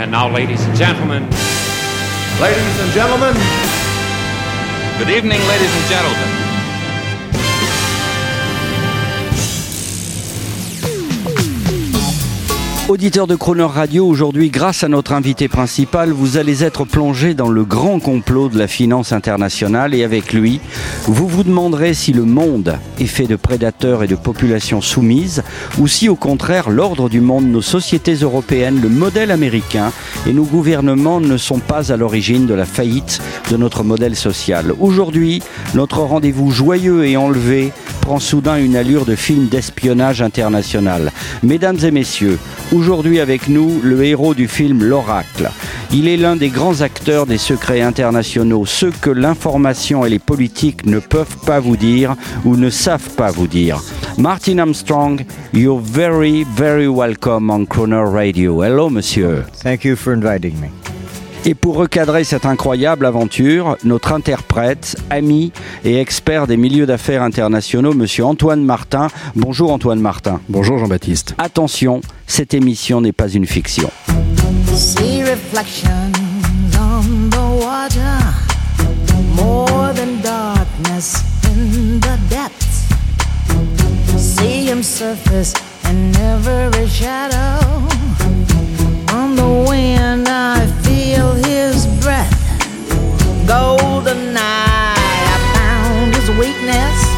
And now, ladies and gentlemen. Ladies and gentlemen. Good evening, ladies and gentlemen. Auditeur de Croner Radio, aujourd'hui, grâce à notre invité principal, vous allez être plongé dans le grand complot de la finance internationale et avec lui, vous vous demanderez si le monde est fait de prédateurs et de populations soumises ou si au contraire l'ordre du monde, nos sociétés européennes, le modèle américain et nos gouvernements ne sont pas à l'origine de la faillite de notre modèle social. Aujourd'hui, notre rendez-vous joyeux et enlevé prend soudain une allure de film d'espionnage international. Mesdames et messieurs, aujourd'hui avec nous le héros du film L'Oracle. Il est l'un des grands acteurs des secrets internationaux, ceux que l'information et les politiques ne peuvent pas vous dire ou ne savent pas vous dire. Martin Armstrong, you're very, very welcome on Croner Radio. Hello, monsieur. Thank you for inviting me. Et pour recadrer cette incroyable aventure, notre interprète, ami et expert des milieux d'affaires internationaux, monsieur Antoine Martin. Bonjour Antoine Martin. Bonjour Jean-Baptiste. Attention, cette émission n'est pas une fiction. See reflections on the water, more than darkness in the depths. See him surface in every shadow. On the wind, Golden eye, I found his weakness.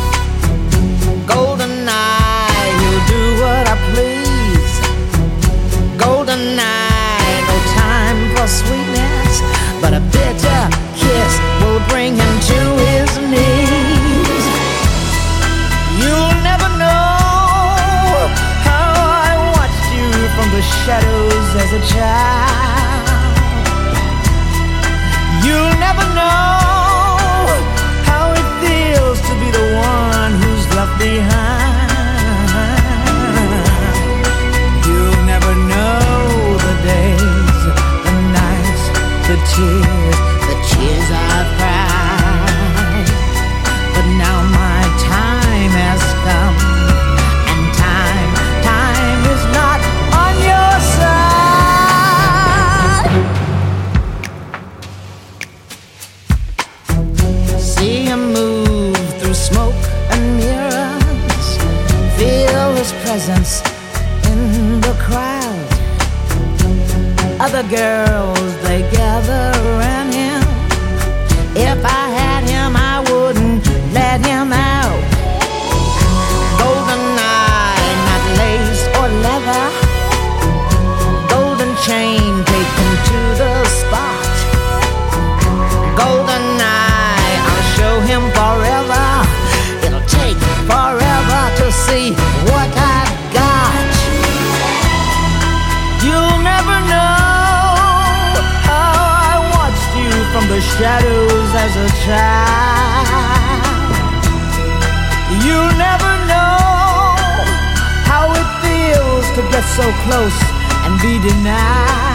So close and be denied.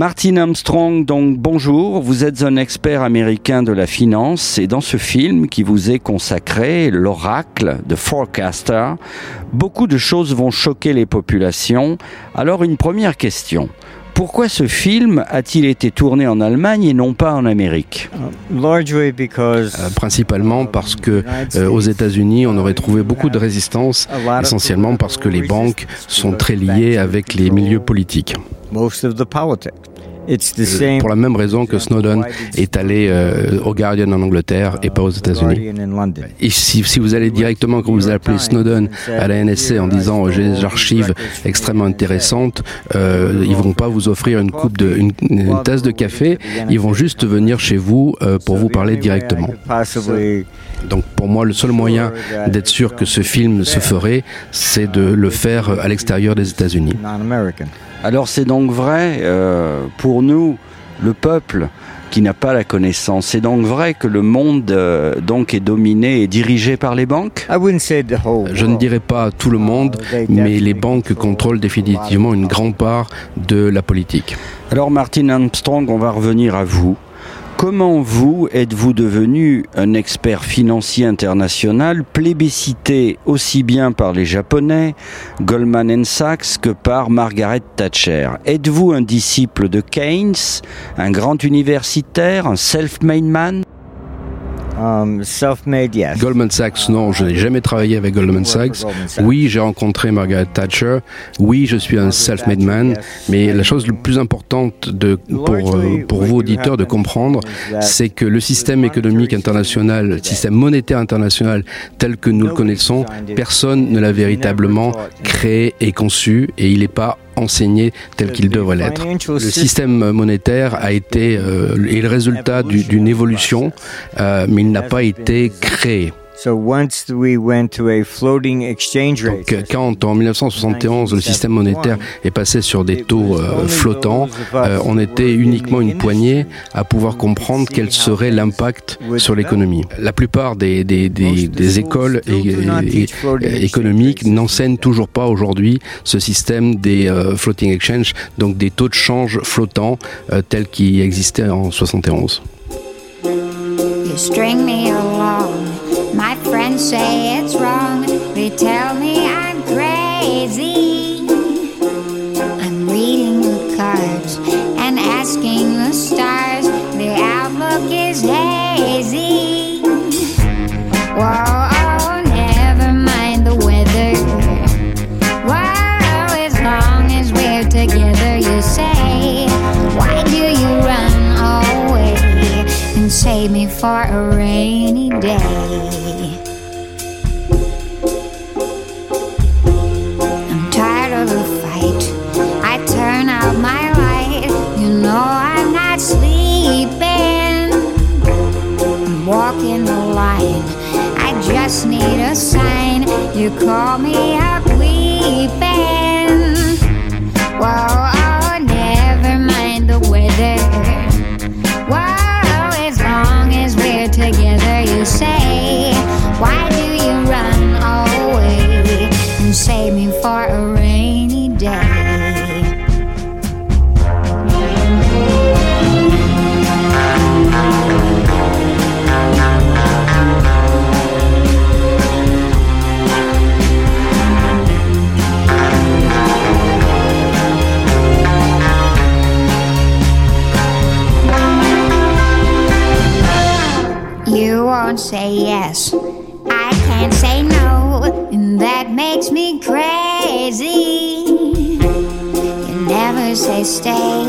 Martin Armstrong, donc bonjour, vous êtes un expert américain de la finance et dans ce film qui vous est consacré, l'oracle de Forecaster, beaucoup de choses vont choquer les populations. Alors une première question. Pourquoi ce film a-t-il été tourné en Allemagne et non pas en Amérique? Largely because Euh, principalement parce que euh, aux États-Unis, on aurait trouvé beaucoup de résistance, essentiellement parce que les banques sont très liées avec les milieux politiques. Euh, same Pour la même raison que Snowden est allé euh, au Guardian en Angleterre et pas aux États-Unis. Et si, si vous allez directement, quand vous appelez Snowden à la NSC en disant j'ai des archives extrêmement intéressantes, euh, ils vont pas vous offrir une coupe de, une, une tasse de café, ils vont juste venir chez vous euh, pour vous parler directement. Donc pour moi, le seul moyen d'être sûr que ce film se ferait, c'est de le faire à l'extérieur des États-Unis. Alors c'est donc vrai, euh, pour nous, le peuple qui n'a pas la connaissance, c'est donc vrai que le monde euh, donc est dominé et dirigé par les banques? I wouldn't say the whole Je ne dirais pas tout le monde, mais les banques contrôlent définitivement une grande part de la politique. Alors Martin Armstrong, on va revenir à vous. Comment vous êtes-vous devenu un expert financier international plébiscité aussi bien par les Japonais, Goldman Sachs que par Margaret Thatcher? Êtes-vous un disciple de Keynes, un grand universitaire, un self-made man? Um, self-made, yes. Goldman Sachs, non, je n'ai jamais travaillé avec Goldman Sachs. Oui, j'ai rencontré Margaret Thatcher. Oui, je suis un self-made man. Mais la chose la plus importante de, pour, euh, pour vous, auditeurs, de comprendre, c'est que le système économique international, le système monétaire international tel que nous le connaissons, personne ne l'a véritablement créé et conçu et il n'est pas enseigné tel qu'il devrait l'être. Le système monétaire a été euh, est le résultat du- d'une évolution, euh, mais il n'a pas été créé. So once we went to a floating exchange rate, Donc, quand en 1971 le système monétaire est passé sur des taux euh, flottants, euh, on était uniquement une poignée à pouvoir comprendre quel serait l'impact sur l'économie. La plupart des, des, des, des écoles et- et- et- économiques n'enseignent toujours pas aujourd'hui ce système des euh, floating exchange, donc des taux de change flottants euh, tels qu'ils existaient en 71. You string me along. My friends say it's wrong. They tell me I'm crazy. I'm reading the cards and asking the stars. The outlook is hazy. Save me for a rainy day? I'm tired of the fight. I turn out my light. You know I'm not sleeping. I'm walking the line. I just need a sign. You call me up weeping. Stay.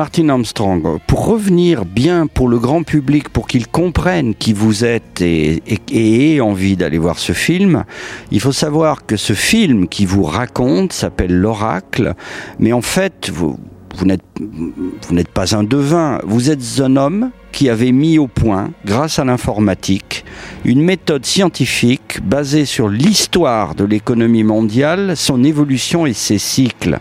Martin Armstrong, pour revenir bien pour le grand public, pour qu'il comprenne qui vous êtes et, ait envie d'aller voir ce film, il faut savoir que ce film qui vous raconte s'appelle L'Oracle, mais en fait, vous n'êtes pas un devin, vous êtes un homme qui avait mis au point, grâce à l'informatique, une méthode scientifique basée sur l'histoire de l'économie mondiale, son évolution et ses cycles.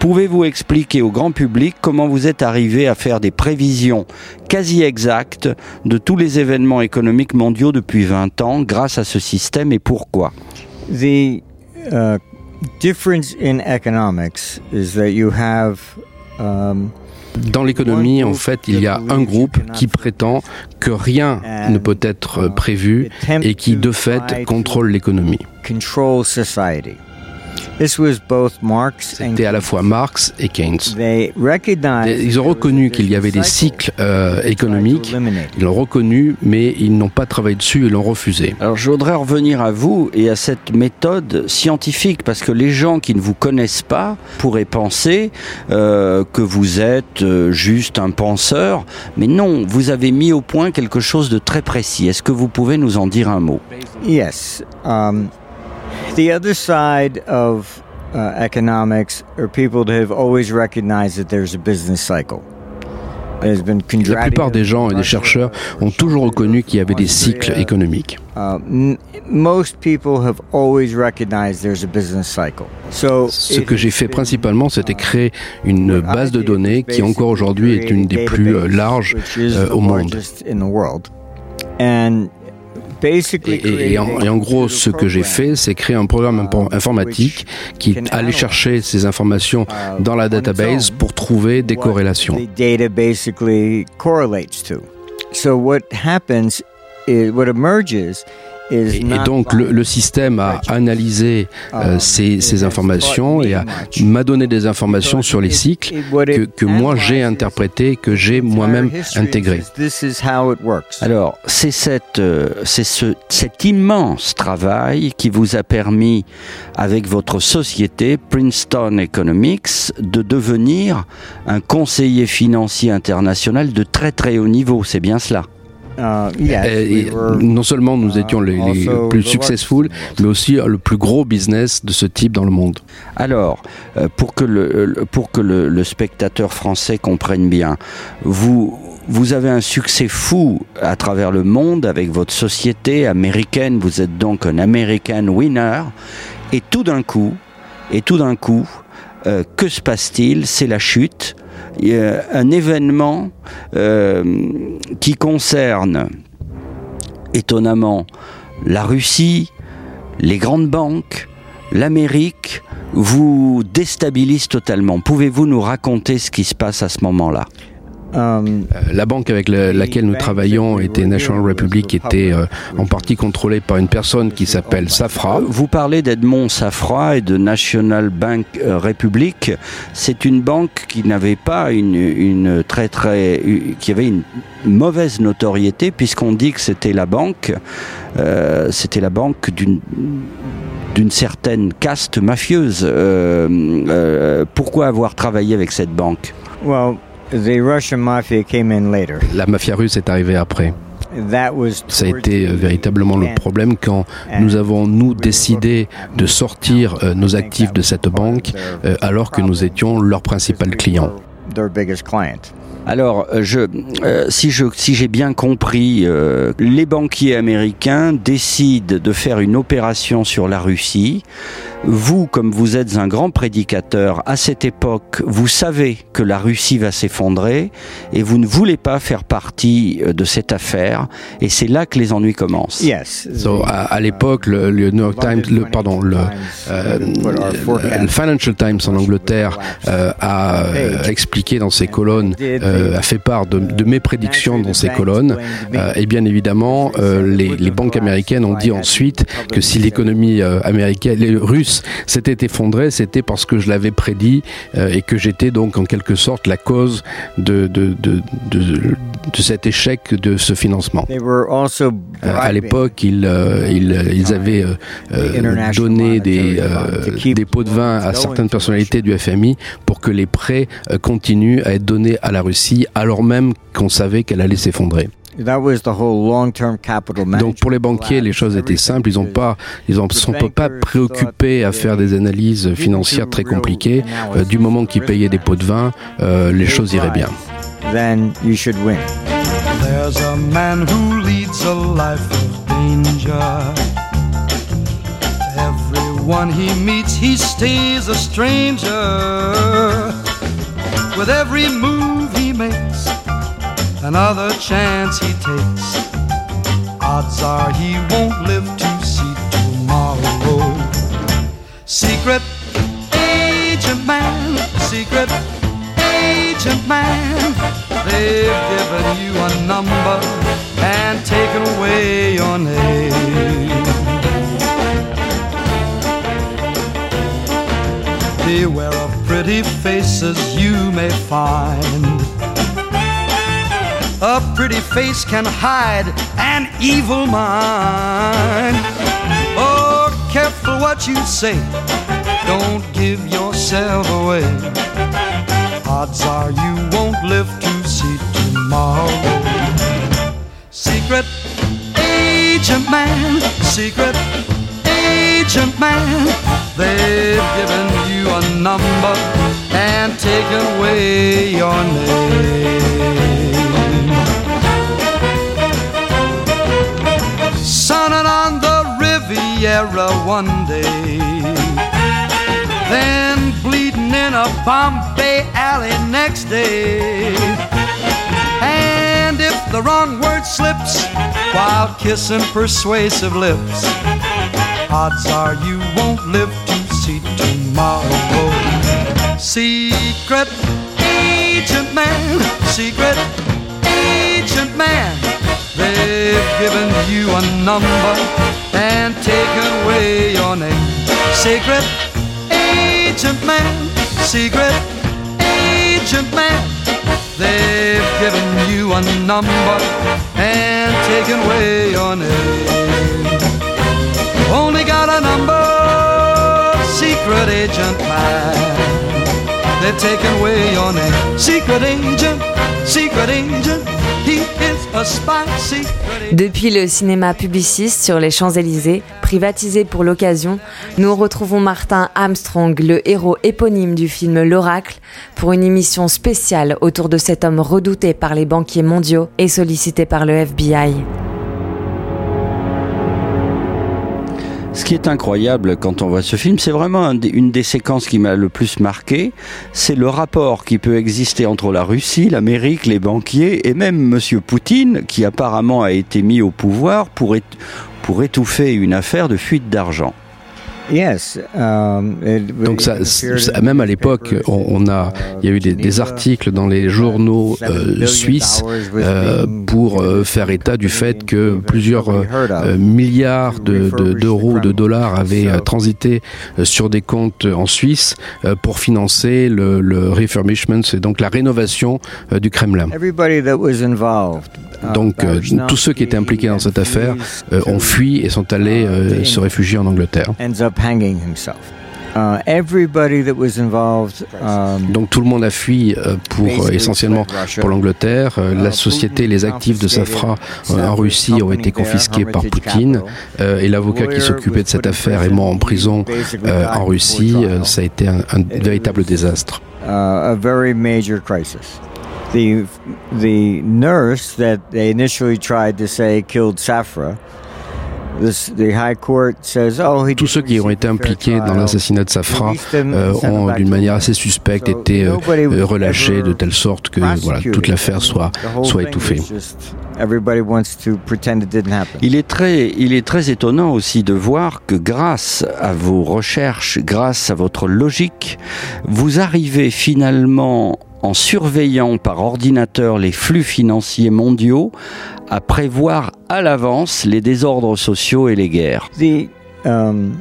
Pouvez-vous expliquer au grand public comment vous êtes arrivé à faire des prévisions quasi exactes de tous les événements économiques mondiaux depuis 20 ans grâce à ce système et pourquoi? The uh, difference in economics is that you have um, Dans l'économie, en fait, il y a un groupe qui prétend que rien ne peut être prévu et qui, de fait, contrôle l'économie. C'était à la fois Marx et Keynes. they recognized Ils ont reconnu qu'il y avait des cycles euh, économiques, ils l'ont reconnu, mais ils n'ont pas travaillé dessus et l'ont refusé. Alors je voudrais revenir à vous et à cette méthode scientifique, parce que les gens qui ne vous connaissent pas pourraient penser euh, que vous êtes euh, juste un penseur, mais non, vous avez mis au point quelque chose de très précis. Est-ce que vous pouvez nous en dire un mot? Yes. Um, the other side of uh, economics are people that have always recognized that there's a business cycle. There's been La plupart des gens et des chercheurs ont toujours reconnu qu'il y avait des cycles économiques. M- most people have always recognized there's a business cycle. So Ce que j'ai fait principalement, c'était créer une base de données qui encore aujourd'hui est une des plus euh, larges euh, the au monde. Et, et- et en, et en gros, ce que j'ai fait, c'est créer un programme impo- informatique qui allait chercher ces informations dans la database pour trouver des corrélations. So what happens is what emerges Et, donc le, le système a analysé euh, ces, ces informations et m'a donné des informations sur les cycles que, que moi j'ai interprété, que j'ai moi-même intégré. This is how it works. Alors, c'est cette, euh, c'est ce, cet immense travail qui vous a permis, avec votre société Princeton Economics, de devenir un conseiller financier international de très très haut niveau. C'est bien cela. Uh, Et- were, non seulement nous étions les, plus successful, mais aussi le plus gros business de ce type dans le monde. Alors, euh, pour que le, le- pour que le, le spectateur français comprenne bien, vous, vous avez un succès fou à travers le monde avec votre société américaine. Vous êtes donc un American winner. Et tout d'un coup, et tout d'un coup, euh, que se passe-t-il? C'est la chute. Un événement euh, qui concerne étonnamment la Russie, les grandes banques, l'Amérique, vous déstabilise totalement. Pouvez-vous nous raconter ce qui se passe à ce moment-là? La banque avec la- laquelle nous travaillons était National Republic, qui était euh, en partie contrôlée par une personne qui s'appelle Safra. Vous parlez d'Edmond Safra et de National Bank euh, Republic. C'est une banque qui n'avait pas une, une très très, qui avait une mauvaise notoriété puisqu'on dit que c'était la banque, euh, c'était la banque d'une d'une certaine caste mafieuse. Euh, euh, pourquoi avoir travaillé avec cette banque? Well, the Russian mafia came in later. La mafia russe est arrivée après. That was Ça a été euh, véritablement le problème quand nous avons, nous, décidé de sortir euh, nos actifs de cette banque euh, alors que nous étions leur principal client. Their biggest client. Alors, je, euh, si je, si j'ai bien compris, euh, les banquiers américains décident de faire une opération sur la Russie. Vous, comme vous êtes un grand prédicateur, à cette époque, vous savez que la Russie va s'effondrer et vous ne voulez pas faire partie euh, de cette affaire. Et c'est là que les ennuis commencent. Yes. So, à, à l'époque, le, le New York Times, le, pardon, le, euh, le Financial Times en Angleterre euh, a expliqué dans ses colonnes, euh, a fait part de, de mes prédictions dans ses colonnes. Euh, et bien évidemment, euh, les, les banques américaines ont dit ensuite que si l'économie euh, américaine, les Russes S'était effondré, c'était parce que je l'avais prédit euh, et que j'étais donc en quelque sorte la cause de, de, de, de, de cet échec de ce financement. Euh, à l'époque, ils, euh, ils, ils, avaient donné des, des pots de vin à certaines personnalités du FMI pour que les prêts continuent à être donnés à la Russie alors même qu'on savait qu'elle allait s'effondrer. Donc pour les banquiers, les choses étaient simples. Ils n'ont pas, ils ne sont pas préoccupés à faire des analyses financières très compliquées. Euh, du moment qu'ils payaient des pots de vin, euh, les choses iraient bien. Then you should win. There's a man who leads a life of danger. Everyone he meets, he stays a stranger. With every move. Another chance he takes, odds are he won't live to see tomorrow. Secret agent man, secret agent man, they've given you a number and taken away your name. Beware of pretty faces you may find a pretty face can hide an evil mind. Oh, careful what you say. Don't give yourself away. Odds are you won't live to see tomorrow. Secret agent man, secret agent man. They've given you a number and taken away your name. One day. Then bleeding in a Bombay alley next day. And if the wrong word slips while kissing persuasive lips, odds are you won't live to see tomorrow. Secret agent man, secret agent man. They've given you a number and taken away your name. Secret agent man, secret agent man. They've given you a number and taken away your name. Only got a number, secret agent man. They've taken away your name. Secret agent, secret agent. Depuis le cinéma publiciste sur les Champs-Élysées, privatisé pour l'occasion, nous retrouvons Martin Armstrong, le héros éponyme du film L'Oracle, pour une émission spéciale autour de cet homme redouté par les banquiers mondiaux et sollicité par le FBI. Ce qui est incroyable quand on voit ce film, c'est vraiment une des séquences qui m'a le plus marqué, c'est le rapport qui peut exister entre la Russie, l'Amérique, les banquiers et même Monsieur Poutine, qui apparemment a été mis au pouvoir pour, pour étouffer une affaire de fuite d'argent. Yes, um, Donc ça, même à l'époque, on, a, il y a eu des, articles dans les journaux euh, suisses euh, pour euh, faire état du fait que plusieurs milliards d'euros, de, de, dollars avaient transité sur des comptes en Suisse pour financer le, le refurbishment, c'est donc la rénovation du Kremlin. Donc tous ceux qui étaient impliqués dans cette affaire ont fui et sont allés se réfugier en Angleterre. Uh, um, Donc tout le monde a fui euh, pour essentiellement pour l'Angleterre. Euh, la uh, société, les actifs de Safra euh, en Russie ont été confisqués par Poutine et l'avocat qui s'occupait de cette affaire est mort en prison en Russie. ça a été un, un véritable désastre. Uh, a very major crisis. The the nurse that they initially tried to say killed Safra Tous ceux qui ont été impliqués dans l'assassinat de Safra euh, ont, d'une manière assez suspecte, été euh, euh, relâchés de telle sorte que voilà, toute l'affaire soit, soit étouffée. Il est, très, il est très étonnant aussi de voir que grâce à vos recherches, grâce à votre logique, vous arrivez finalement en surveillant par ordinateur les flux financiers mondiaux, à prévoir à l'avance les désordres sociaux et les guerres. Um,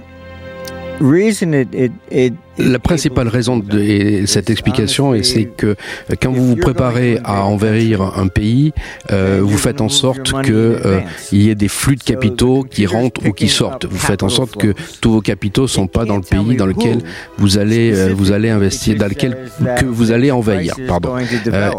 La principale raison de cette explication, c'est que euh, quand vous vous préparez à envahir un pays, euh, vous faites en sorte qu'il euh, y ait des flux de capitaux qui rentrent ou qui sortent. Vous faites en sorte que tous vos capitaux ne sont pas dans le pays dans lequel vous allez vous allez investir, dans lequel que vous allez envahir. Pardon.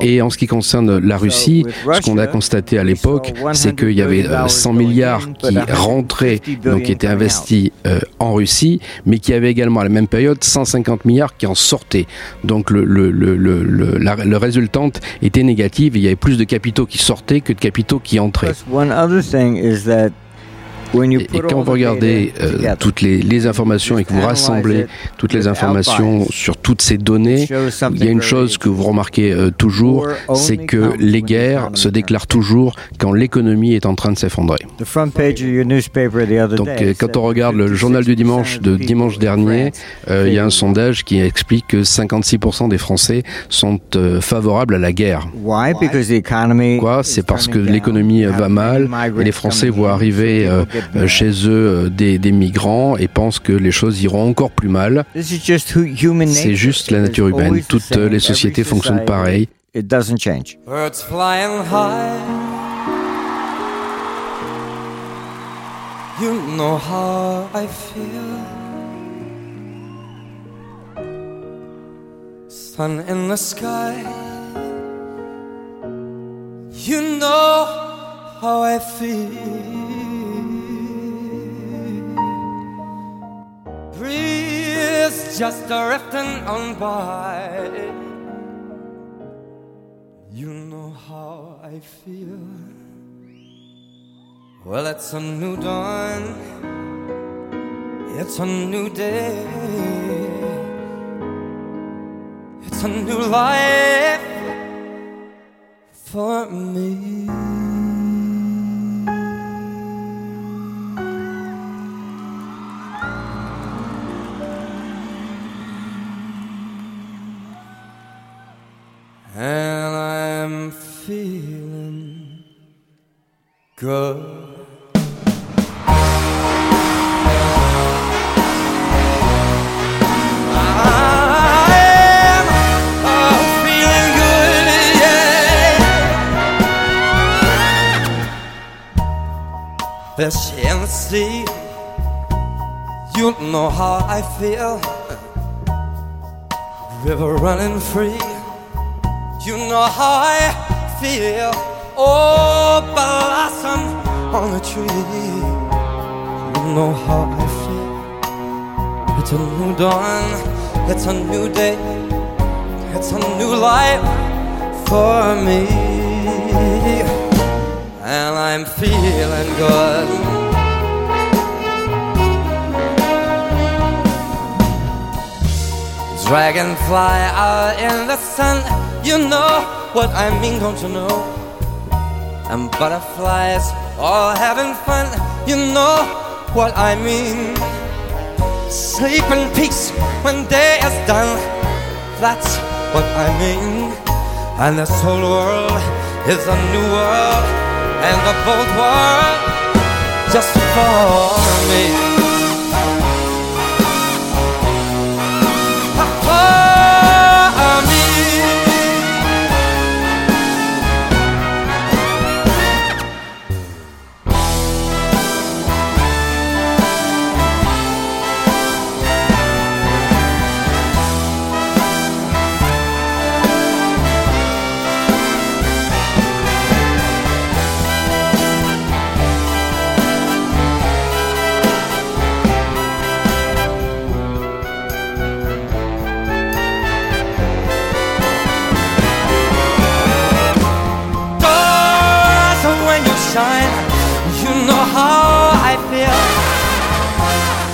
Et en ce qui concerne la Russie, ce qu'on a constaté à l'époque, c'est qu'il y avait 100 milliards qui rentraient, donc qui étaient investis en Russie, mais qui avaient également à la même période 150 50 milliards qui en sortaient. Donc le, le, le, le, le était négative. Il y avait plus de capitaux qui sortaient que de capitaux qui entraient. Et, quand vous regardez euh, toutes les, les, informations et que vous rassemblez toutes les informations sur toutes ces données, il y a une chose que vous remarquez euh, toujours, c'est que les guerres se déclarent toujours quand l'économie est en train de s'effondrer. Donc euh, quand on regarde le journal du dimanche de dimanche dernier, il y a un sondage qui explique que 56% des Français sont favorables à la guerre. Pourquoi? C'est parce que l'économie va mal et les Français voient arriver chez eux euh, des, des, migrants et pensent que les choses iront encore plus mal. C'est juste la nature humaine. Toutes les sociétés fonctionnent pareil. It doesn't change. Birds flying high. You know how I feel. Sun in the sky. You know how I feel. Breeze just drifting on by. You know how I feel. Well, it's a new dawn, it's a new day, it's a new life for me. And I'm feeling good. The sea, you know how I feel. River running free you know how I feel. Oh, blossom on the tree. You know how I feel. It's a new dawn. It's a new day. It's a new life for me. And I'm feeling good. Dragonfly out in the sun you know what I mean, don't you know? And butterflies all having fun. You know what I mean. Sleep in peace when day is done. That's what I mean. And this whole world is a new world, and the both world just for me.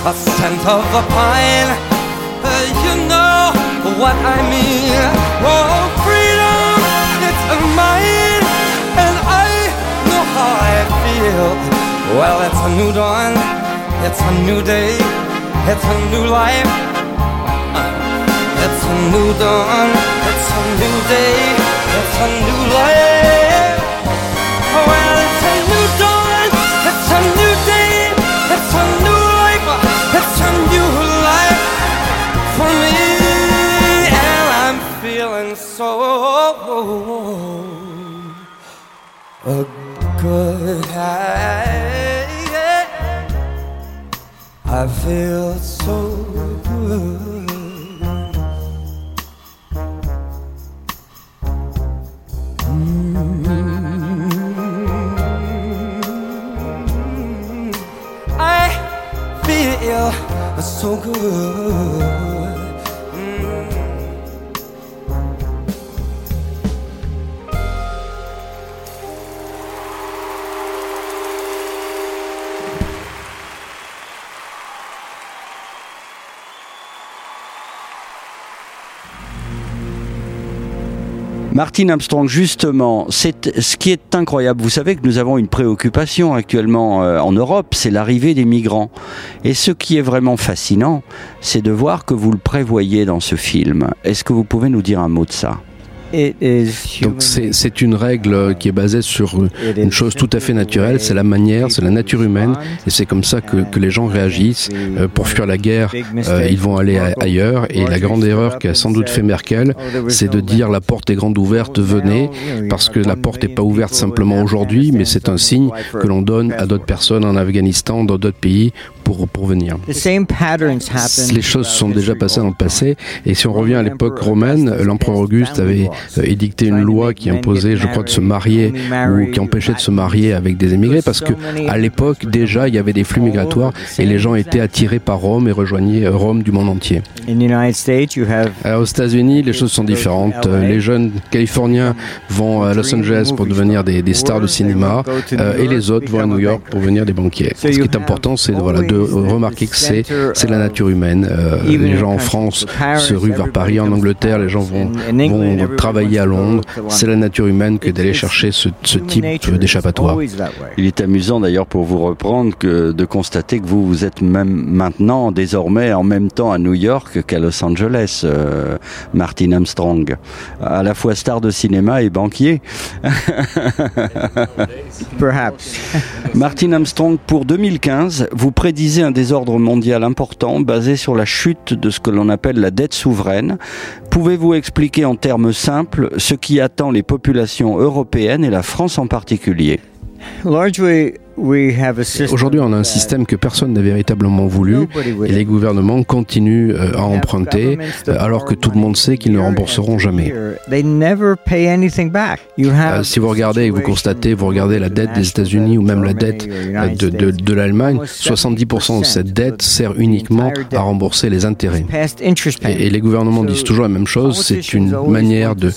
A scent of a pine. Uh, you know what I mean. Oh, freedom, it's mine, and I know how I feel. Well, it's a new dawn, it's a new day, it's a new life. It's a new dawn, it's a new day, it's a new life. So a good high. I feel so good. Mm-hmm. I feel so good. Martin Armstrong, justement, c'est ce qui est incroyable. Vous savez que nous avons une préoccupation actuellement euh, en Europe, c'est l'arrivée des migrants. Et ce qui est vraiment fascinant, c'est de voir que vous le prévoyez dans ce film. Est-ce que vous pouvez nous dire un mot de ça? Donc c'est une règle qui est basée sur une chose tout à fait naturelle, c'est la manière, c'est la nature humaine, et c'est comme ça que, que, les gens réagissent. Euh, pour fuir la guerre, euh, ils vont aller ailleurs, et la grande erreur qu'a sans doute fait Merkel, c'est de dire la porte est grande ouverte, venez, parce que la porte n'est pas ouverte simplement aujourd'hui, mais c'est un signe que l'on donne à d'autres personnes en Afghanistan, dans d'autres pays, pour, pour venir. Les choses sont déjà passées dans le passé, et si on revient à l'époque romaine, l'empereur Auguste avait euh, édicté une loi qui imposait, je crois, de se marier ou qui empêchait de se marier avec des émigrés, parce que à l'époque déjà il y avait des flux migratoires et les gens étaient attirés par Rome et rejoignaient euh, Rome du monde entier. Euh, aux États-Unis, les choses sont différentes. Les jeunes Californiens vont à Los Angeles pour devenir des, des stars de cinéma et les autres vont à New York pour devenir des banquiers. Ce qui est important, c'est voilà, de remarquer que c'est c'est la nature humaine. les gens en France se ruent vers Paris, en Angleterre, les gens vont, vont travailler à Londres. C'est la nature humaine que d'aller chercher ce, ce type d'échappatoire. Il est amusant d'ailleurs pour vous reprendre que de constater que vous vous êtes même maintenant désormais en même temps à New York qu'à Los Angeles, euh, Martin Armstrong, à la fois star de cinéma et banquier. Perhaps. Martin Armstrong, pour 2015, vous prédisez un désordre mondial important basé sur la chute de ce que l'on appelle la dette souveraine. Pouvez-vous expliquer en termes simples ce qui attend les populations européennes et la France en particulier? Aujourd'hui, on a un système que personne n'a véritablement voulu et les gouvernements continuent euh, à emprunter euh, alors que tout le monde sait qu'ils ne rembourseront jamais. Euh, si vous regardez et vous constatez, vous regardez la dette des États-Unis ou même la dette de, de, de l'Allemagne, 70% de cette dette sert uniquement à rembourser les intérêts. Et, et les gouvernements disent toujours la même chose, c'est une manière de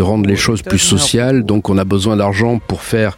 rendre les choses plus sociales, donc on a besoin d'argent pour faire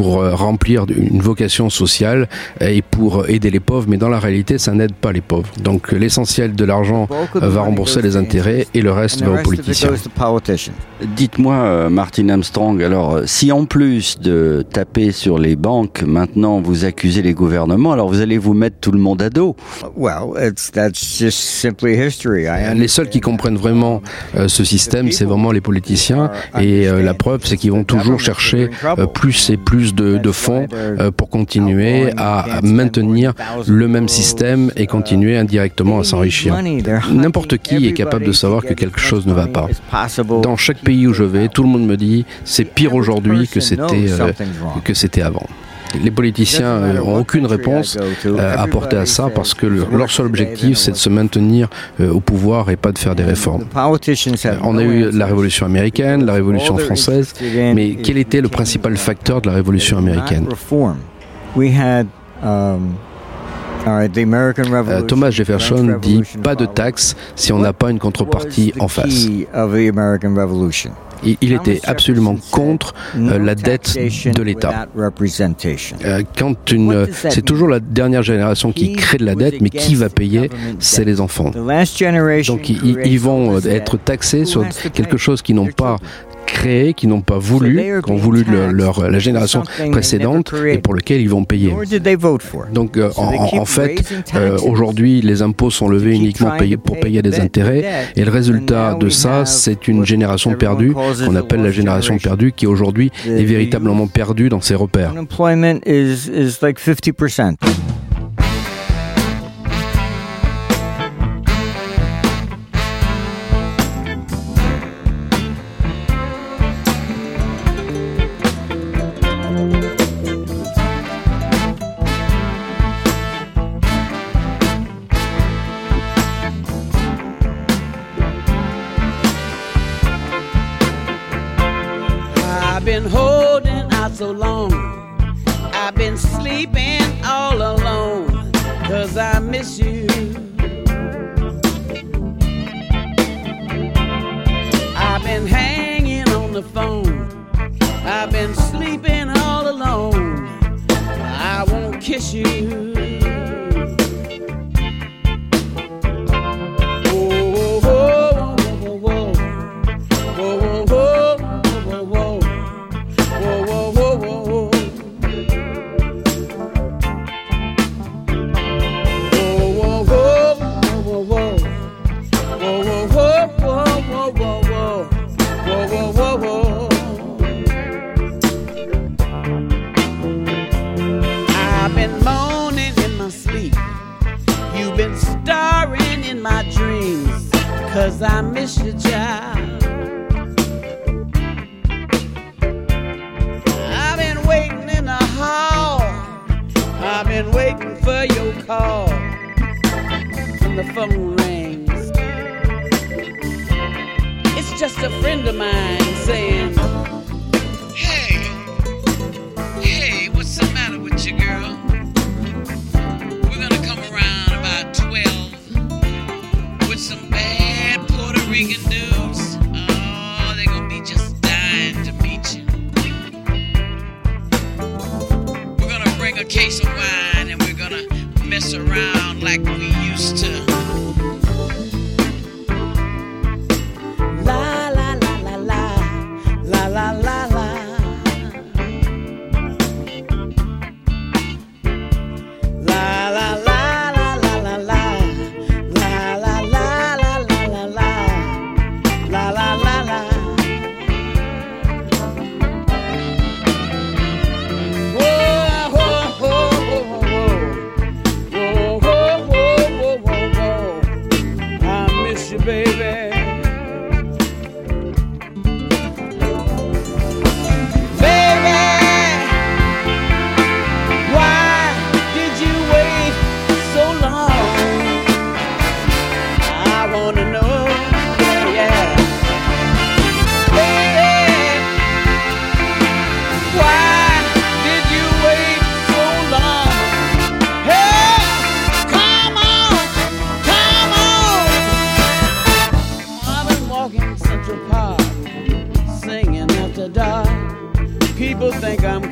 pour euh, remplir une vocation sociale et pour aider les pauvres, mais dans la réalité, ça n'aide pas les pauvres. Donc l'essentiel de l'argent euh, va rembourser les intérêts et le reste va aux politiciens. Dites-moi, euh, Martin Armstrong, alors si en plus de taper sur les banques, maintenant vous accusez les gouvernements, alors vous allez vous mettre tout le monde à dos. Les seuls qui comprennent vraiment ce système, c'est vraiment les politiciens. et la preuve, c'est qu'ils vont toujours chercher plus et plus de, fonds euh, pour continuer à maintenir le même système et continuer indirectement à s'enrichir. N'importe qui est capable de savoir que quelque chose ne va pas. Dans chaque pays où je vais, tout le monde me dit c'est pire aujourd'hui que c'était euh, que c'était avant. Les politiciens n'ont aucune réponse euh, à apporter à ça parce que leur seul objectif, c'est de se maintenir au pouvoir et pas de faire des réformes. On a eu la révolution américaine, la révolution française, mais quel était le principal facteur de la révolution américaine? euh, Thomas Jefferson dit pas de taxes si on n'a pas une contrepartie en face il était absolument contre euh, la dette de l'État. Euh, quand une, c'est toujours la dernière génération qui crée de la dette, mais qui va payer C'est les enfants. Donc ils, ils vont être taxés sur quelque chose qu'ils n'ont pas créés, qui n'ont pas voulu, qui ont voulu leur, la génération précédente et pour lequel ils vont payer. Donc euh, en, fait, euh, aujourd'hui, les impôts sont levés uniquement pour payer des intérêts. et le résultat de ça, c'est une génération perdue qu'on appelle la génération perdue qui aujourd'hui est véritablement perdue dans ses repères. Cause I miss you, child. I've been waiting in the hall. I've been waiting for your call. And the phone rings. It's just a friend of mine saying, drinking dudes, oh, they're gonna be just dying to meet you. We're gonna bring a case of wine and we're gonna mess around.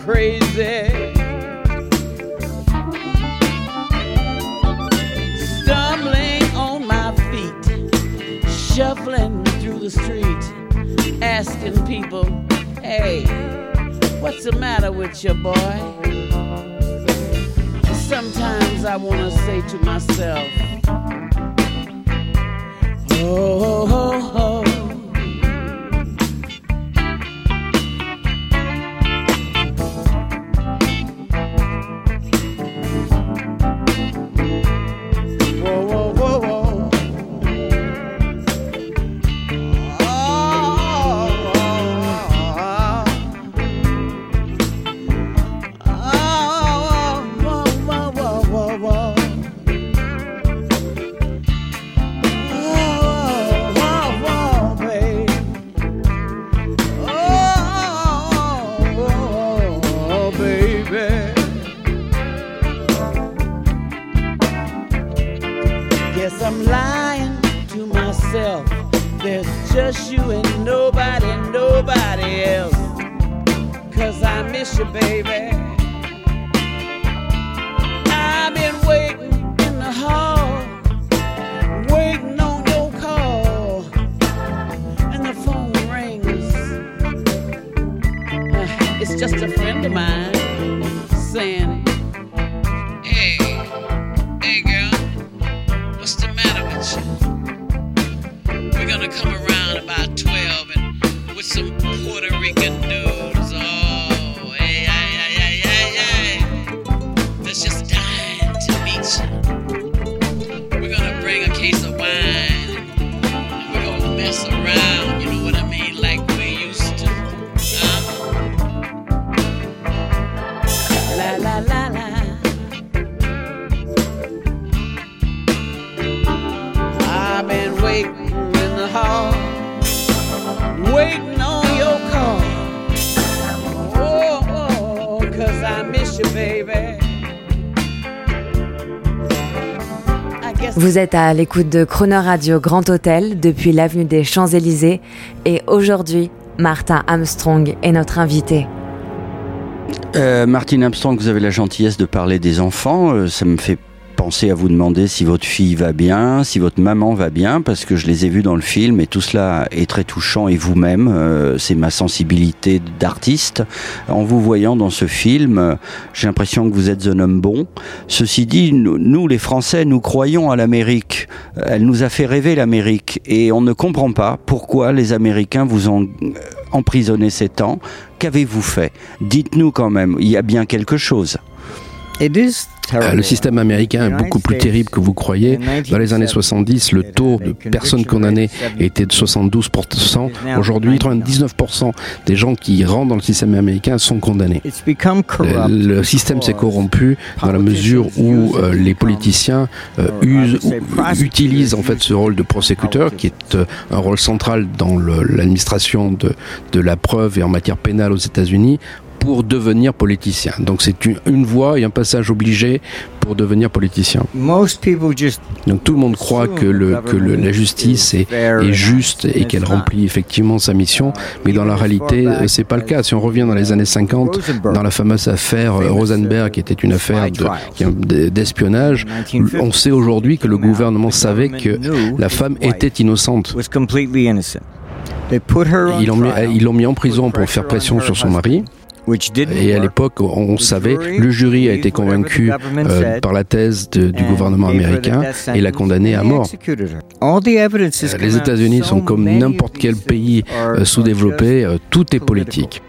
crazy. Stumbling on my feet, shuffling through the street, asking people, hey, what's the matter with your boy? Sometimes I want to say to myself, oh, oh, oh. oh Vous êtes à l'écoute de Chrono Radio Grand Hôtel depuis l'avenue des Champs-Élysées et aujourd'hui, Martin Armstrong est notre invité. Euh, Martin Armstrong, vous avez la gentillesse de parler des enfants. Euh, ça me fait penser à vous demander si votre fille va bien, si votre maman va bien, parce que je les ai vus dans le film et tout cela est très touchant et vous-même, euh, c'est ma sensibilité d'artiste. En vous voyant dans ce film, j'ai l'impression que vous êtes un homme bon. Ceci dit, nous, les Français, nous croyons à l'Amérique. Elle nous a fait rêver l'Amérique et on ne comprend pas pourquoi les Américains vous ont euh, emprisonné ces temps. Qu'avez-vous fait? Dites-nous quand même, il y a bien quelque chose. Terrible. Le système américain est beaucoup plus terrible que vous croyez. Dans les années 70, le taux de personnes condamnées était de 72%. Aujourd'hui, 99% des gens qui rentrent dans le système américain sont condamnés. Corrupt. Le, le système s'est corrompu dans la mesure où euh, les politiciens euh, usent, utilisent en fait ce rôle de prosécuteur, qui est euh, un rôle central dans l'administration de, de la preuve et en matière pénale aux États-Unis pour devenir politicien. Donc c'est une, une voie et un passage obligé pour devenir politicien. Most people just Donc tout le monde croit que, le, que le- la justice est, est juste et qu'elle remplit effectivement sa mission, mais dans la réalité, euh, c'est pas le cas. Si on revient dans les années 50, dans la fameuse affaire euh, Rosenberg, qui était une affaire qui- de- d'espionnage, on sait aujourd'hui que le gouvernement savait que la femme était innocente. Ils l'ont mis, trial, ils l'ont mis en prison pour faire pression sur son mari. Et à l'époque, on savait, le jury a été convaincu euh, par la thèse de- du gouvernement américain et l'a and à mort. Euh, Les. États-Unis So sont comme n'importe quel pays euh, sous-développé, euh, tout est politique.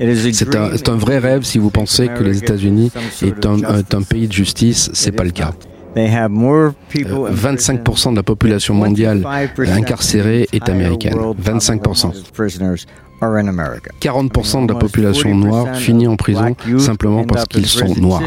C'est un, vrai rêve si vous pensez que les États-Unis est un, pays de justice, c'est pas le cas. Not. They have more people Euh, in 25% de la population mondiale 25% incarcérée est américaine. world 25%. of prisoners are in America. 40% de la population 40% noire finit en prison simplement parce qu'ils sont noirs.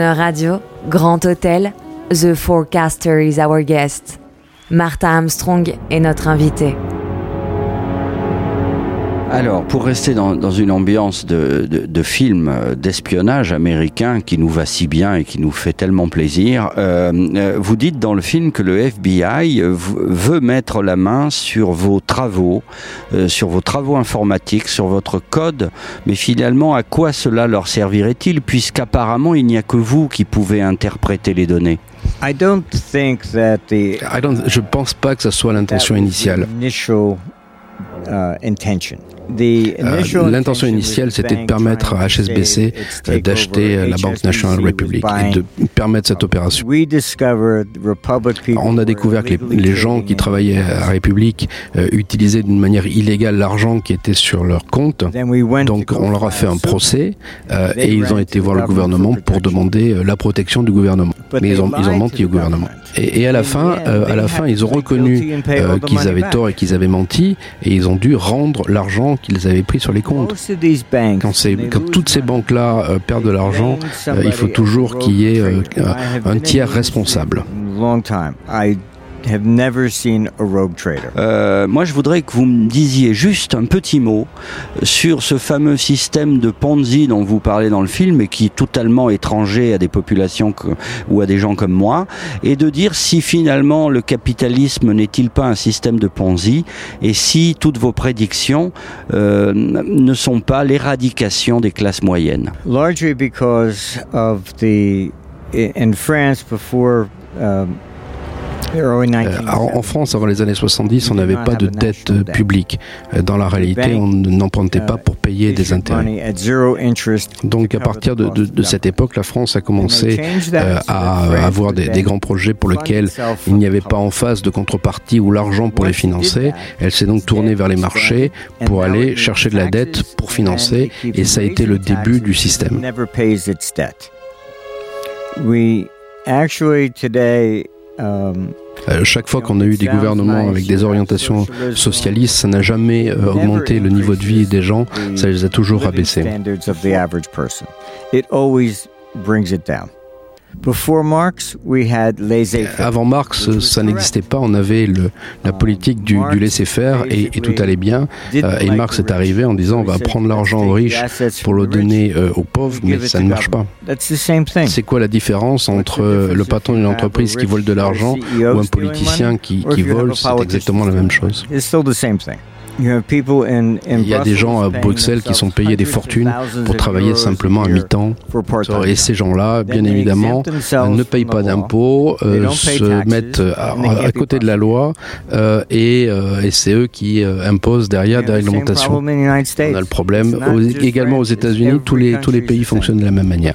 Radio, Grand Hôtel, The Forecaster is our guest. Martha Armstrong est notre invitée. Alors, pour rester dans, dans une ambiance de, de, de film euh, d'espionnage américain qui nous va si bien et qui nous fait tellement plaisir, euh, euh, vous dites dans le film que le FBI veut mettre la main sur vos travaux, euh, sur vos travaux informatiques, sur votre code, mais finalement, à quoi cela leur servirait-il puisqu'apparemment, il n'y a que vous qui pouvez interpréter les données? I don't think that the I don't- je pense pas que ce soit l'intention initiale. initial uh, intention. The Euh, initial L'intention intention initiale, c'était de permettre à HSBC d'acheter euh, la Banque HSBC National was Republic et de permettre cette opération. On a découvert que les, gens qui travaillaient à République euh, utilisaient d'une manière illégale l'argent qui était sur leur compte. Donc on leur a fait un procès euh, et ils ont été voir the le gouvernement pour demander la protection du gouvernement. Mais ils ont, ils ont menti au gouvernement. Et, et à la In fin, euh, à la fin, ils ont reconnu qu'ils avaient tort et qu'ils avaient menti et ils ont dû rendre l'argent qu'ils avaient pris sur les comptes. Quand, toutes ces banques-là euh, perdent de l'argent, euh, il faut toujours qu'il y ait euh, un tiers responsable. Have never seen a rogue trader. Euh, moi, je voudrais que vous me disiez juste un petit mot sur ce fameux système de Ponzi dont vous parlez dans le film et qui est totalement étranger à des populations que- ou à des gens comme moi, et de dire si finalement le capitalisme n'est-il pas un système de Ponzi et si toutes vos prédictions euh, ne sont pas l'éradication des classes moyennes. Largely because of the in France before um, the early Euh, 1970s. En, en France, avant les années 70, on n'avait pas de dette euh, publique. Euh, Dans la réalité, on n'empruntait pas pour payer des intérêts. Donc à partir de, de- de cette époque, la France a commencé euh, à avoir des, des grands projets pour lesquels il n'y avait pas en face de contrepartie ou l'argent pour les financer. Elle s'est donc tournée vers les marchés pour aller chercher de la dette pour financer et ça a été le début du système. Euh, chaque fois qu'on a eu des gouvernements avec des orientations socialistes, ça n'a jamais euh, augmenté le niveau de vie des gens, ça les a toujours abaissés. Avant Marx, ça n'existait pas. On avait le, la politique du, du laisser-faire et, et tout allait bien. Euh, et Marx est arrivé en disant on va prendre l'argent aux riches pour le donner euh, aux pauvres, mais ça ne marche pas. That's the same thing. C'est quoi la différence entre euh, le patron d'une entreprise qui vole de l'argent ou un politicien qui, qui vole? C'est exactement la même chose. Il y a des gens à Bruxelles qui sont payés des fortunes pour travailler simplement à mi-temps. Et ces gens-là, bien évidemment, ne payent pas d'impôts, euh, se mettent à, à côté de la loi euh, et, euh, et c'est eux qui imposent derrière des réglementations. On a le problème aux- également aux États-Unis, tous les, tous les pays fonctionnent de la même manière.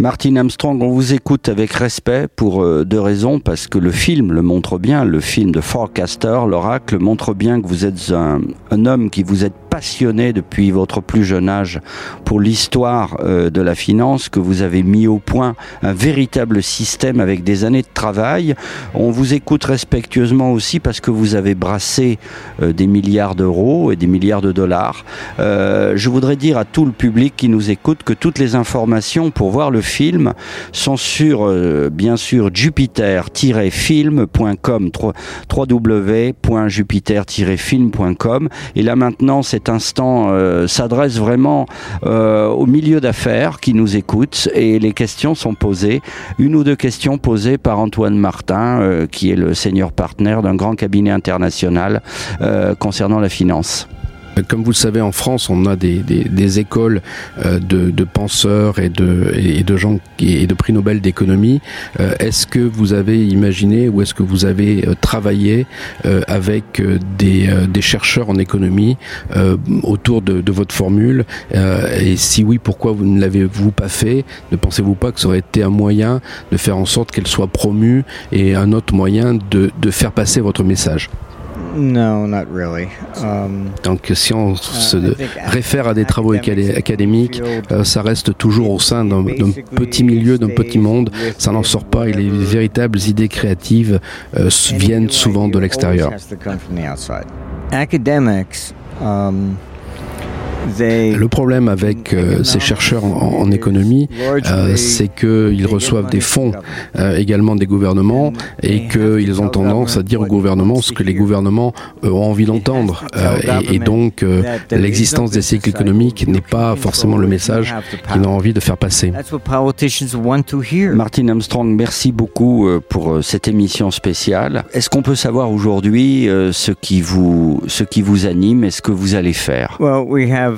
Martin Armstrong, on vous écoute avec respect pour euh, deux raisons, parce que le film le montre bien, le film de Forecaster, l'oracle, montre bien que vous êtes un, un homme qui vous êtes passionné depuis votre plus jeune âge pour l'histoire euh, de la finance, que vous avez mis au point un véritable système avec des années de travail. On vous écoute respectueusement aussi parce que vous avez brassé euh, des milliards d'euros et des milliards de dollars. Euh, je voudrais dire à tout le public qui nous écoute que toutes les informations pour voir le film sont sur, bien sûr, jupiter-film.com, www.jupiter-film.com. Et là maintenant, cet instant euh, s'adresse vraiment euh, au milieu d'affaires qui nous écoutent et les questions sont posées. Une ou deux questions posées par Antoine Martin, euh, qui est le senior partner d'un grand cabinet international concernant la finance. Comme vous le savez, en France, on a des, des, écoles euh, de, penseurs et de, et de gens et de prix Nobel d'économie. Euh, est-ce que vous avez imaginé ou est-ce que vous avez euh, travaillé euh, avec euh, des, euh, des, chercheurs en économie autour de, de, votre formule? Et si oui, pourquoi vous ne l'avez-vous pas fait? Ne pensez-vous pas que ça aurait été un moyen de faire en sorte qu'elle soit promue et un autre moyen de, de faire passer votre message? No, not really. Um, Donc si on se I think réfère à des travaux acadé- académiques, euh, ça reste toujours au sein d'un petit milieu, d'un petit monde, ça n'en sort pas et les véritables idées créatives euh, viennent souvent de l'extérieur. Academics, um, Le problème avec euh, ces chercheurs en, en économie, euh, c'est qu'ils reçoivent des fonds euh, également des gouvernements et qu'ils ont tendance à dire au gouvernement ce que les gouvernements ont envie d'entendre. Euh, et, et donc, euh, l'existence des cycles économiques n'est pas forcément le message qu'ils ont envie de faire passer. That's what politicians want to hear. Martin Armstrong, merci beaucoup pour cette émission spéciale. Est-ce qu'on peut savoir aujourd'hui ce qui vous ce qui vous anime et ce que vous allez faire? Well, we have.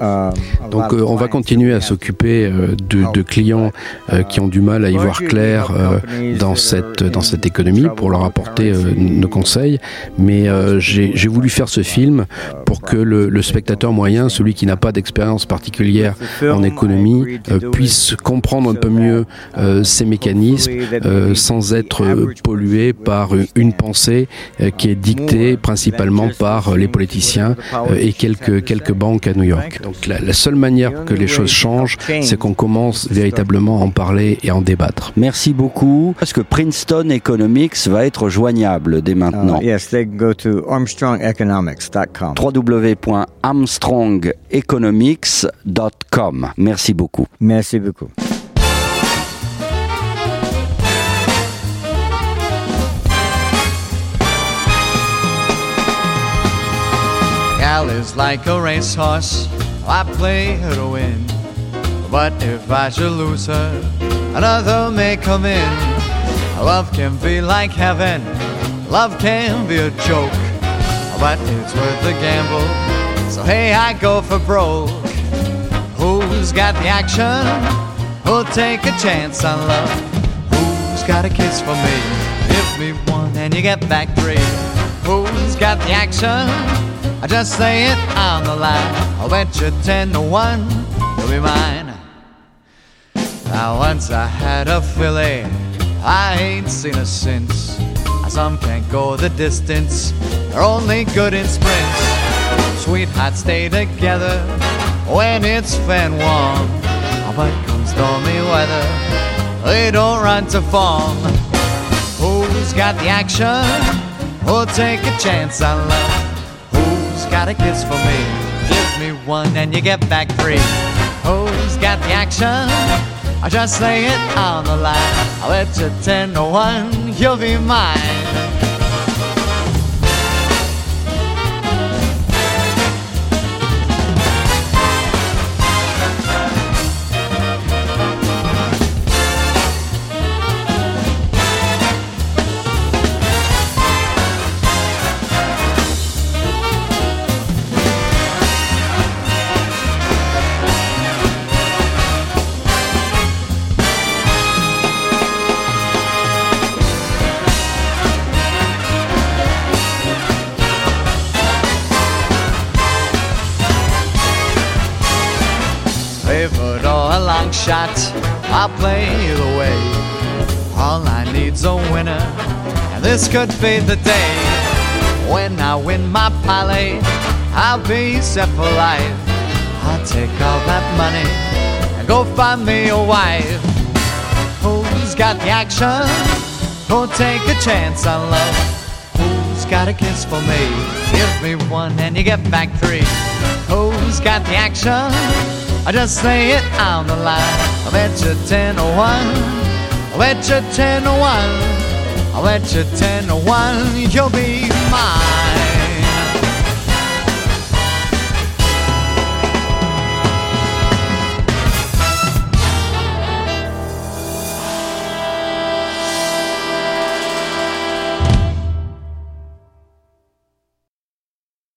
Um, Donc euh, on va continuer à s'occuper euh, de, de clients euh, qui ont du mal à y voir clair euh, dans cette dans cette économie pour leur apporter euh, nos conseils. Mais euh, j'ai voulu faire ce film pour que le, le spectateur moyen, celui qui n'a pas d'expérience particulière en économie, euh, puisse comprendre un peu mieux euh, ces mécanismes euh, sans être pollué par une pensée euh, qui est dictée principalement par les politiciens euh, et quelques quelques banques à New York. Donc la, la seule manière que les choses changent, c'est qu'on commence véritablement à en parler et à en débattre. Merci beaucoup. Parce que Princeton Economics va être joignable dès maintenant? Uh, yes, they can go to armstrongeconomics.com. www.armstrongeconomics.com. Merci beaucoup. Merci beaucoup. Gal is like a racehorse, I play her to win. But if I should lose her, another may come in. Love can be like heaven, love can be a joke. But it's worth the gamble, so hey, I go for broke. Who's got the action? Who'll take a chance on love? Who's got a kiss for me? Give me one and you get back three. Who's got the action? I just say it on the line. I'll bet you ten to one, you'll be mine. Now once I had a filly, I ain't seen her since. Some can't go the distance, they're only good in sprints. Sweethearts stay together when it's fair and warm. But come stormy weather, they don't run to form. Who's got the action? Who'll take a chance on love? Who's got a kiss for me? Give me one and you get back three. Who's got the action? I just lay it on the line. I'll bet you ten to one, you'll be mine. Shot, I'll play either way. All I need's a winner, and this could be the day. When I win my parlay, I'll be set for life. I'll take all that money and go find me a wife. Who's got the action? Who'll take a chance on love? Who's got a kiss for me? Give me one and you get back three. Who's got the action? I just lay it on the line. I bet you ten to one. I bet you ten to one. I bet you ten to one. You'll be mine.